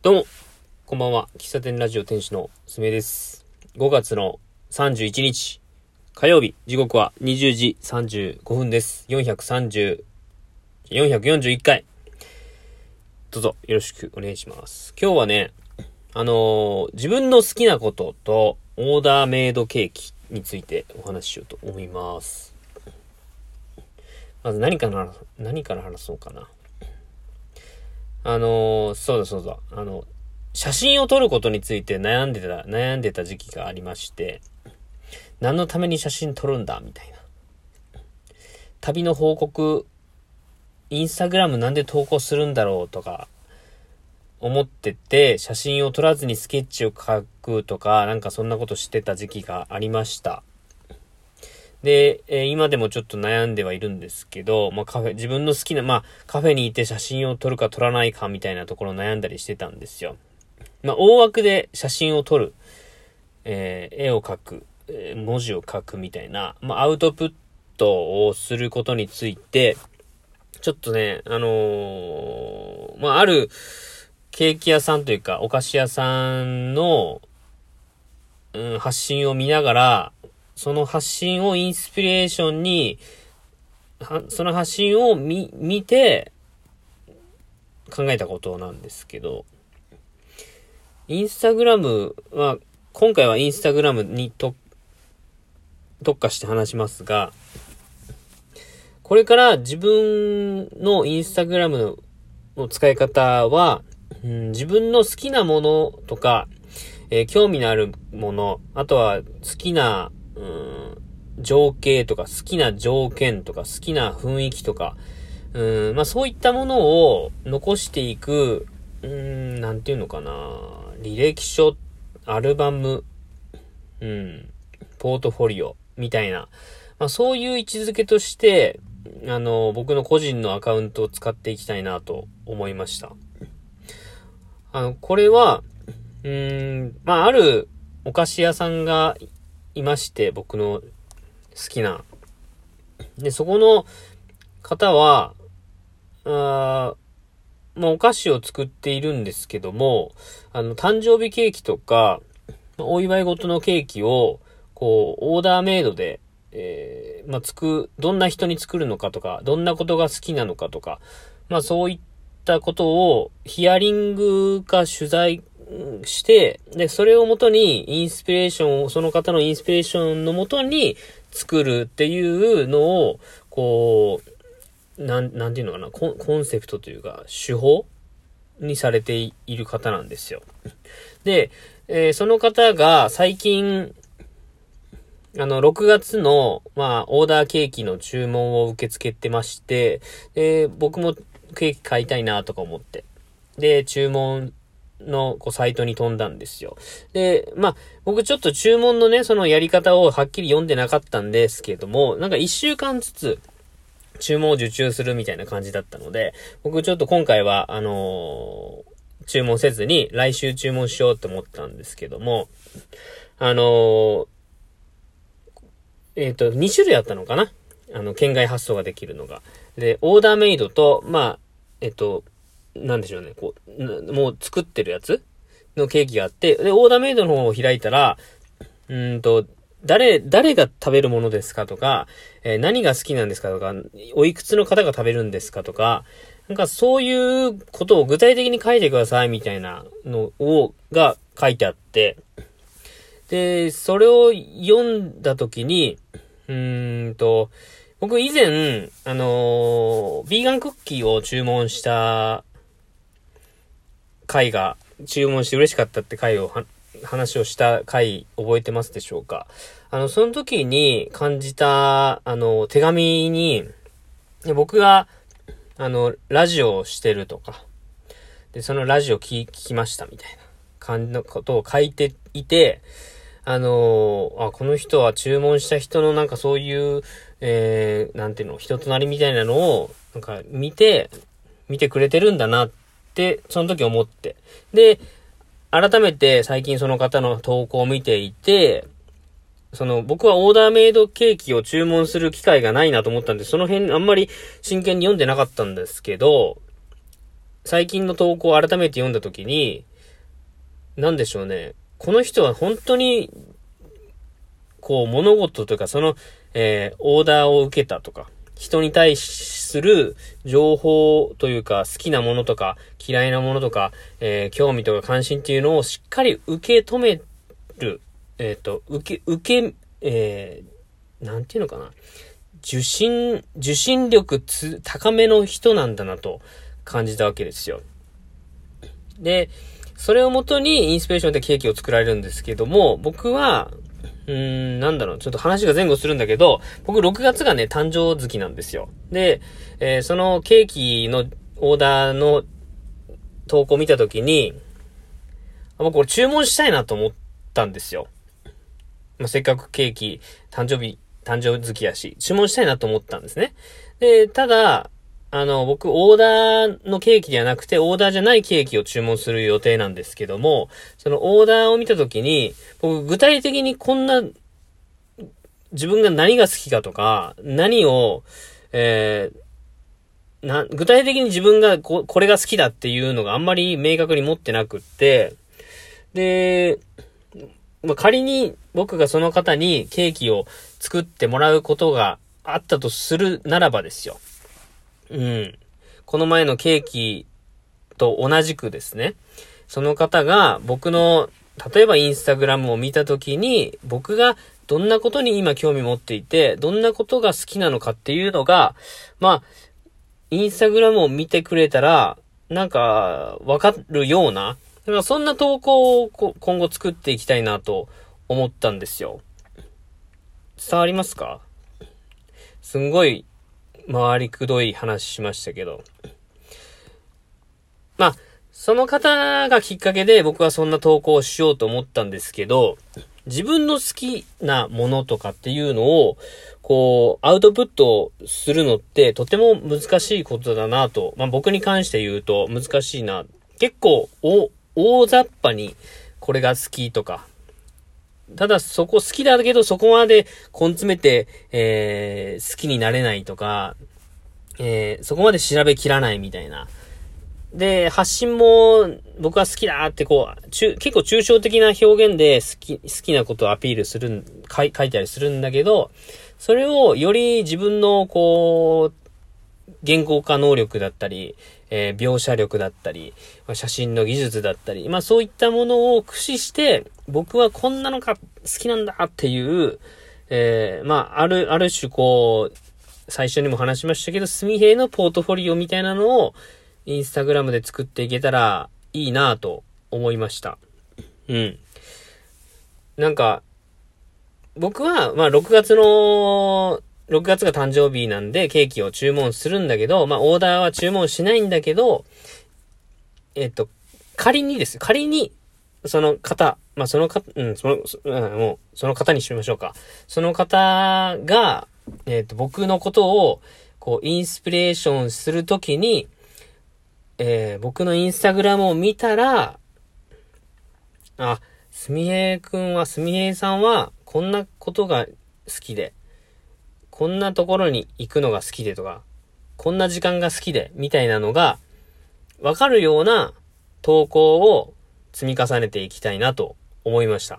どうも、こんばんは。喫茶店ラジオ店主のすめです。5月の31日、火曜日、時刻は20時35分です。430、441回。どうぞよろしくお願いします。今日はね、あのー自分の好きなこととオーダーメイドケーキについてお話ししようと思います。まず何から、何から話そうかな。あのーそうだそうだ、あの、写真を撮ることについて悩んでた、悩んでた時期がありまして、何のために写真撮るんだみたいな。旅の報告、インスタグラムなんで投稿するんだろうとか、思ってて、写真を撮らずにスケッチを描くとか、なんかそんなことしてた時期がありました。で、えー今でもちょっと悩んではいるんですけど、まあカフェ、自分の好きな、まあカフェにいて写真を撮るか撮らないかみたいなところ悩んだりしてたんですよ。まあ大枠で写真を撮る、えー絵を描く、えー文字を書くみたいな、まあアウトプットをすることについて、ちょっとね、あのーまああるケーキ屋さんというかお菓子屋さんの、うん、発信を見ながら、その発信をインスピレーションに、その発信を見、見て、考えたことなんですけど、インスタグラムは、今回はインスタグラムにと特化して話しますが、これから自分のインスタグラムの使い方は、うん自分の好きなものとか、えー興味のあるもの、あとは好きな、うん、情景とか、好きな条件とか、好きな雰囲気とか、うん、まあそういったものを残していく、うん、なんていうのかな、履歴書、アルバム、うん、ポートフォリオ、みたいな、まあそういう位置づけとして、あの、僕の個人のアカウントを使っていきたいなと思いました。あの、これは、うん、まあ、あるお菓子屋さんがいまして、僕の好きな。で、そこの方は、あまあ、お菓子を作っているんですけども、あの、誕生日ケーキとか、お祝い事のケーキを、こう、オーダーメイドで、えーまあ、つく、どんな人に作るのかとか、どんなことが好きなのかとか、まあ、そういったことをヒアリングか取材して、で、それをもとにインスピレーションを、その方のインスピレーションのもとに作るっていうのを、こう、なん、なんていうのかな、コンセプトというか、手法にされている方なんですよ。で、えーその方が最近、あの、6月の、まあ、オーダーケーキの注文を受け付けてまして、で、僕もケーキ買いたいなとか思って。で、注文のこうサイトに飛んだんですよ。で、まあ、僕ちょっと注文のね、そのやり方をはっきり読んでなかったんですけども、なんか1週間ずつ、注文を受注するみたいな感じだったので、僕ちょっと今回は、あのー注文せずに来週注文しようと思ったんですけども、あのーえっ、と、2種類あったのかな？あの、県外発送ができるのが。で、オーダーメイドと、まあ、えっ、と、なんでしょうね、こう、もう作ってるやつ？のケーキがあって、で、オーダーメイドの方を開いたら、うんと、誰、誰が食べるものですかとか、えー何が好きなんですかとか、おいくつの方が食べるんですかとか、なんかそういうことを具体的に書いてくださいみたいなのを、が書いてあって、で、それを読んだときに、うーんと、僕以前、あのービーガンクッキーを注文した回が、注文して嬉しかったって回を、話をした回覚えてますでしょうか？あの、その時に感じた、あの、手紙に、僕が、あの、ラジオをしてるとか、で、そのラジオ聞聞きましたみたいな。感じのことを書いていて、あのーあ、この人は注文した人のなんかそういう、えー、なんていうの、人となりみたいなのを、なんか見て、見てくれてるんだなっ、その時思って。で、改めて最近その方の投稿を見ていて、その、僕はオーダーメイドケーキを注文する機会がないなと思ったんで、その辺あんまり真剣に読んでなかったんですけど、最近の投稿を改めて読んだ時に、なんでしょうね。この人は本当に、こう、物事というか、その、えー、オーダーを受けたとか、人に対しする情報というか、好きなものとか、嫌いなものとか、えー、興味とか関心っていうのをしっかり受け止める、えっ、ー、と、受け、受け、えー、なんていうのかな。受信、受信力つ、高めの人なんだなと感じたわけですよ。で、それをもとにインスピレーションでケーキを作られるんですけども、僕は、うーん、なんだろう、ちょっと話が前後するんだけど、僕6月がね、誕生月なんですよ。で、えー、そのケーキのオーダーの投稿を見たときに、僕これ注文したいなと思ったんですよ。まあ、せっかくケーキ、誕生日、誕生月やし、注文したいなと思ったんですね。で、ただ、あの、僕、オーダーのケーキではなくて、オーダーじゃないケーキを注文する予定なんですけども、そのオーダーを見たときに、僕、具体的にこんな、自分が何が好きかとか、何を、えー、な、具体的に自分がこ、これが好きだっていうのがあんまり明確に持ってなくって、で、まあ、仮に僕がその方にケーキを作ってもらうことがあったとするならばですよ。うん。この前のケーキと同じくですね、その方が僕の、例えばインスタグラムを見たときに、僕がどんなことに今興味持っていて、どんなことが好きなのかっていうのが、まあ、インスタグラムを見てくれたら、なんか、わかるような、そんな投稿を今後作っていきたいなと思ったんですよ。伝わりますか？すんごい回りくどい話しましたけど。まあ、その方がきっかけで僕はそんな投稿をしようと思ったんですけど、自分の好きなものとかっていうのを、こう、アウトプットするのってとても難しいことだなと、まあ僕に関して言うと難しいな。結構、大雑把にこれが好きとか、ただそこ好きだけどそこまで根詰めて、えー、好きになれないとか、えー、そこまで調べきらないみたいな。で、発信も僕は好きだってこう、結構抽象的な表現で好き、好きなことをアピールする、書い書いたりするんだけど、それをより自分のこう、言語化能力だったり、えー、描写力だったりま、写真の技術だったり、まあそういったものを駆使して、僕はこんなのが好きなんだっていう、えー、まあ、ある、ある種こう、最初にも話しましたけど、すみへいのポートフォリオみたいなのを、インスタグラムで作っていけたらいいなと思いました。うん。なんか、僕は、まあ、6月の6月が誕生日なんでケーキを注文するんだけど、まあオーダーは注文しないんだけど、えっと、仮にです。仮に、その方、まあその方、うん、その、うん、もう、その方にしましょうか。その方が、えっと、僕のことを、こう、インスピレーションするときに、えー、僕のインスタグラムを見たら、あ、すみへいくんは、すみへいさんは、こんなことが好きで、こんなところに行くのが好きでとか、こんな時間が好きで、みたいなのが、わかるような投稿を積み重ねていきたいなと思いました。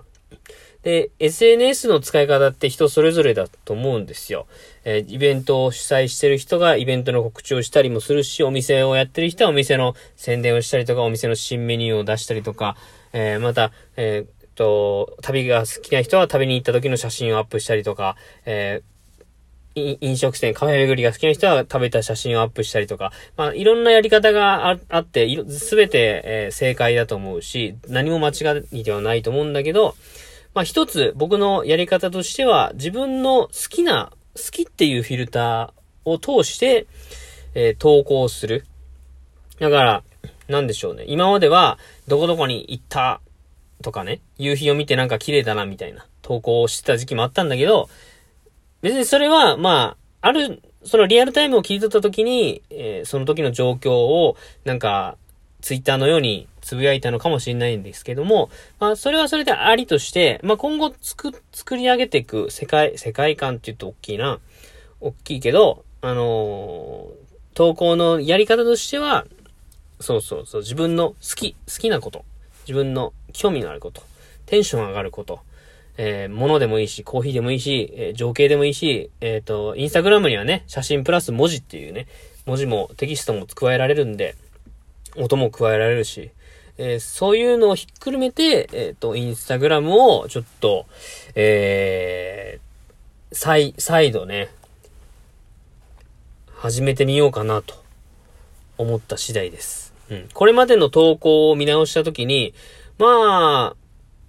で、SNS の使い方って人それぞれだと思うんですよ。えー、イベントを主催してる人がイベントの告知をしたりもするし、お店をやってる人はお店の宣伝をしたりとか、お店の新メニューを出したりとか、えー、また、えーと、旅が好きな人は旅に行った時の写真をアップしたりとか、えー、飲食店、カフェ巡りが好きな人は食べた写真をアップしたりとか、まあ、いろんなやり方があって、すべて、えー、正解だと思うし、何も間違いではないと思うんだけど、まあ、一つ僕のやり方としては、自分の好きな、好きっていうフィルターを通して、えー、投稿する。だから、なんでしょうね。今までは、どこどこに行ったとかね、夕日を見てなんか綺麗だなみたいな投稿をしてた時期もあったんだけど、別にそれは、まあ、ある、そのリアルタイムを聞いとった時に、えー、その時の状況を、なんか、ツイッターのようにつぶやいたのかもしれないんですけども、まあ、それはそれでありとして、まあ、今後つく、作り上げていく世界、世界観って言うと大きいな。大きいけど、あのー、投稿のやり方としては、そうそうそう、自分の好き、好きなこと。自分の興味のあること、テンション上がること、えー、物でもいいし、コーヒーでもいいし、えー、情景でもいいし、えっ、ー、と、インスタグラムにはね、写真プラス文字っていうね、文字もテキストも加えられるんで、音も加えられるし、えー、そういうのをひっくるめて、えっ、と、インスタグラムをちょっと、えー、再、再度ね、始めてみようかなと思った次第です。うん。これまでの投稿を見直したときに、まあ、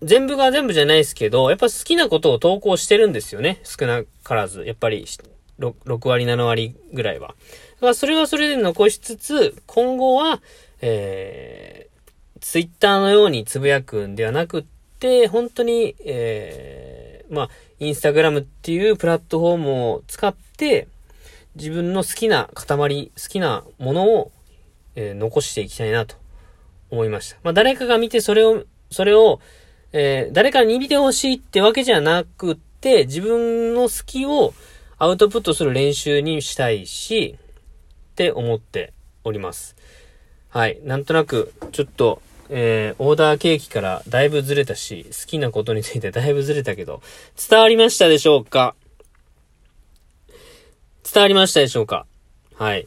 全部が全部じゃないですけど、やっぱ好きなことを投稿してるんですよね。少なからず。やっぱり6、割、7割ぐらいは。だからそれはそれで残しつつ、今後は、えー、ツイッターのようにつぶやくんではなくって、本当に、えー、まあ、インスタグラムっていうプラットフォームを使って、自分の好きな塊、好きなものを、えー、残していきたいなと思いました。まあ、誰かが見てそれを、それを、えー、誰かに見てほしいってわけじゃなくって、自分の好きをアウトプットする練習にしたいし、って思っております。はい。なんとなく、ちょっと、えー、オーダーケーキからだいぶずれたし、好きなことについてだいぶずれたけど、伝わりましたでしょうか？伝わりましたでしょうか？はい。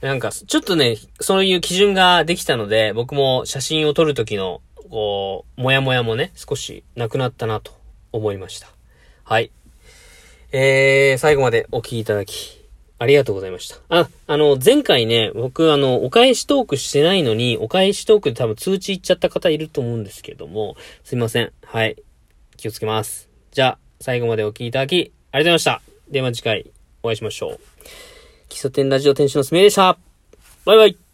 なんか、ちょっとね、そういう基準ができたので、僕も写真を撮るときのこう、もやもやもね、少しなくなったなと思いました。はい。えー、最後までお聞きいただき、ありがとうございました。あ、あの、前回ね、僕、あの、お返しトークしてないのに、お返しトークで多分通知いっちゃった方いると思うんですけども、すいません。はい。気をつけます。じゃあ、最後までお聞きいただき、ありがとうございました。では次回、お会いしましょう。基礎点ラジオ店主のすめでした。バイバイ。